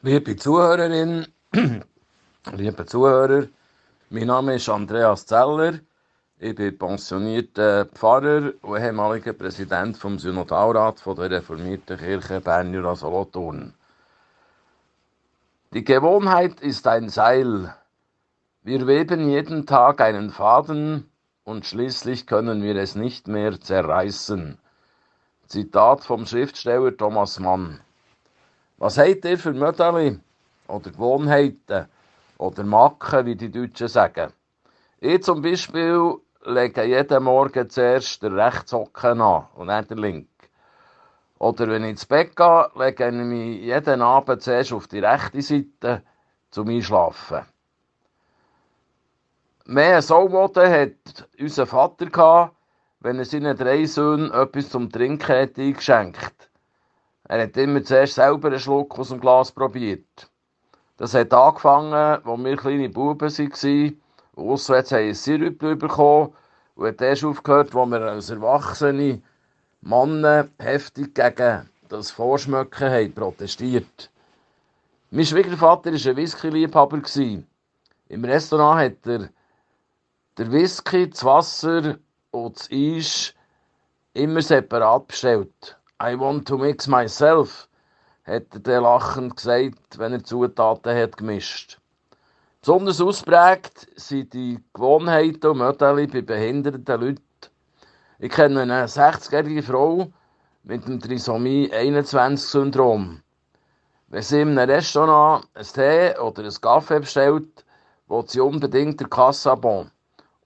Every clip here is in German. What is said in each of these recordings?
Liebe Zuhörerin, liebe Zuhörer, mein Name ist Andreas Zeller. Ich bin pensionierter Pfarrer und ehemaliger Präsident vom Synodalrat von der reformierten Kirche Bern Solothurn. Die Gewohnheit ist ein Seil. Wir weben jeden Tag einen Faden und schließlich können wir es nicht mehr zerreißen. Zitat vom Schriftsteller Thomas Mann. Was habt ihr für Mödeli oder Gewohnheiten oder Macken, wie die Deutschen sagen? Ich zum Beispiel lege jeden Morgen zuerst den Rechtshocken an und dann den linken. Oder wenn ich ins Bett gehe, lege ich mich jeden Abend zuerst auf die rechte Seite zum Einschlafen. Mehr Saumoden hat unser Vater gehabt, wenn er seinen drei Söhnen etwas zum Trinken hat eingeschenkt er hat immer zuerst selber einen Schluck aus dem Glas probiert. Das hat angefangen, als wir kleine Buben waren. Auswärts haben wir Sirup bekommen und hat erst aufgehört, als wir als erwachsene Männer heftig gegen das Vorschmöcken haben protestiert. Mein Schwiegervater war ein Whisky-Liebhaber. Im Restaurant hat er den Whisky, das Wasser und das Eis immer separat bestellt. I want to mix myself, hat er lachend gesagt, wenn er Zutaten hat gemischt. Besonders ausprägt sind die Gewohnheiten und Modelle bei behinderten Leuten. Ich kenne eine 60-jährige Frau mit dem Trisomie-21-Syndrom. Wenn sie in einem Restaurant einen Tee oder einen Kaffee bestellt, will sie unbedingt der Kassabon,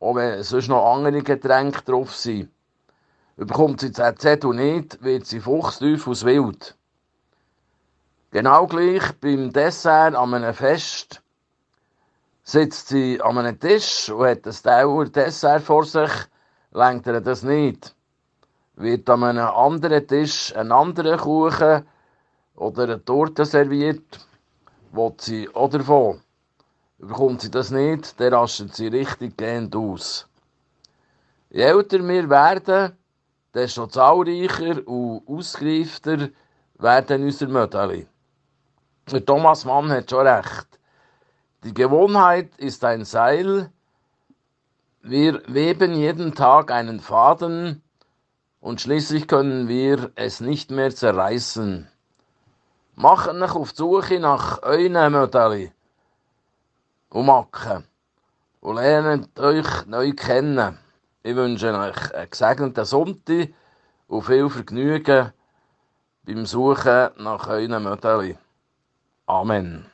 auch wenn sonst noch andere Getränke drauf sind. Bekommt sie das Zettel nicht, wird sie fuchsteufels wild. Genau gleich beim Dessert an einem Fest sitzt sie an einem Tisch und hat ein Dauer Dessert vor sich, lenkt er das nicht. Wird an einem anderen Tisch ein anderer Kuchen oder eine Torte serviert, will sie auch davon. Bekommt sie das nicht, dann rastet sie richtig gehend aus. Je älter wir werden, desto zahlreicher und ausgereifter werden unsere Modelle. Der Thomas Mann hat schon recht. Die Gewohnheit ist ein Seil. Wir weben jeden Tag einen Faden und schließlich können wir es nicht mehr zerreißen. Macht euch auf die Suche nach euren Modellen und Macken und lernt euch neu kennen. Ich wünsche euch einen gesegneten Sonntag und viel Vergnügen beim Suchen nach euren Modellen. Amen.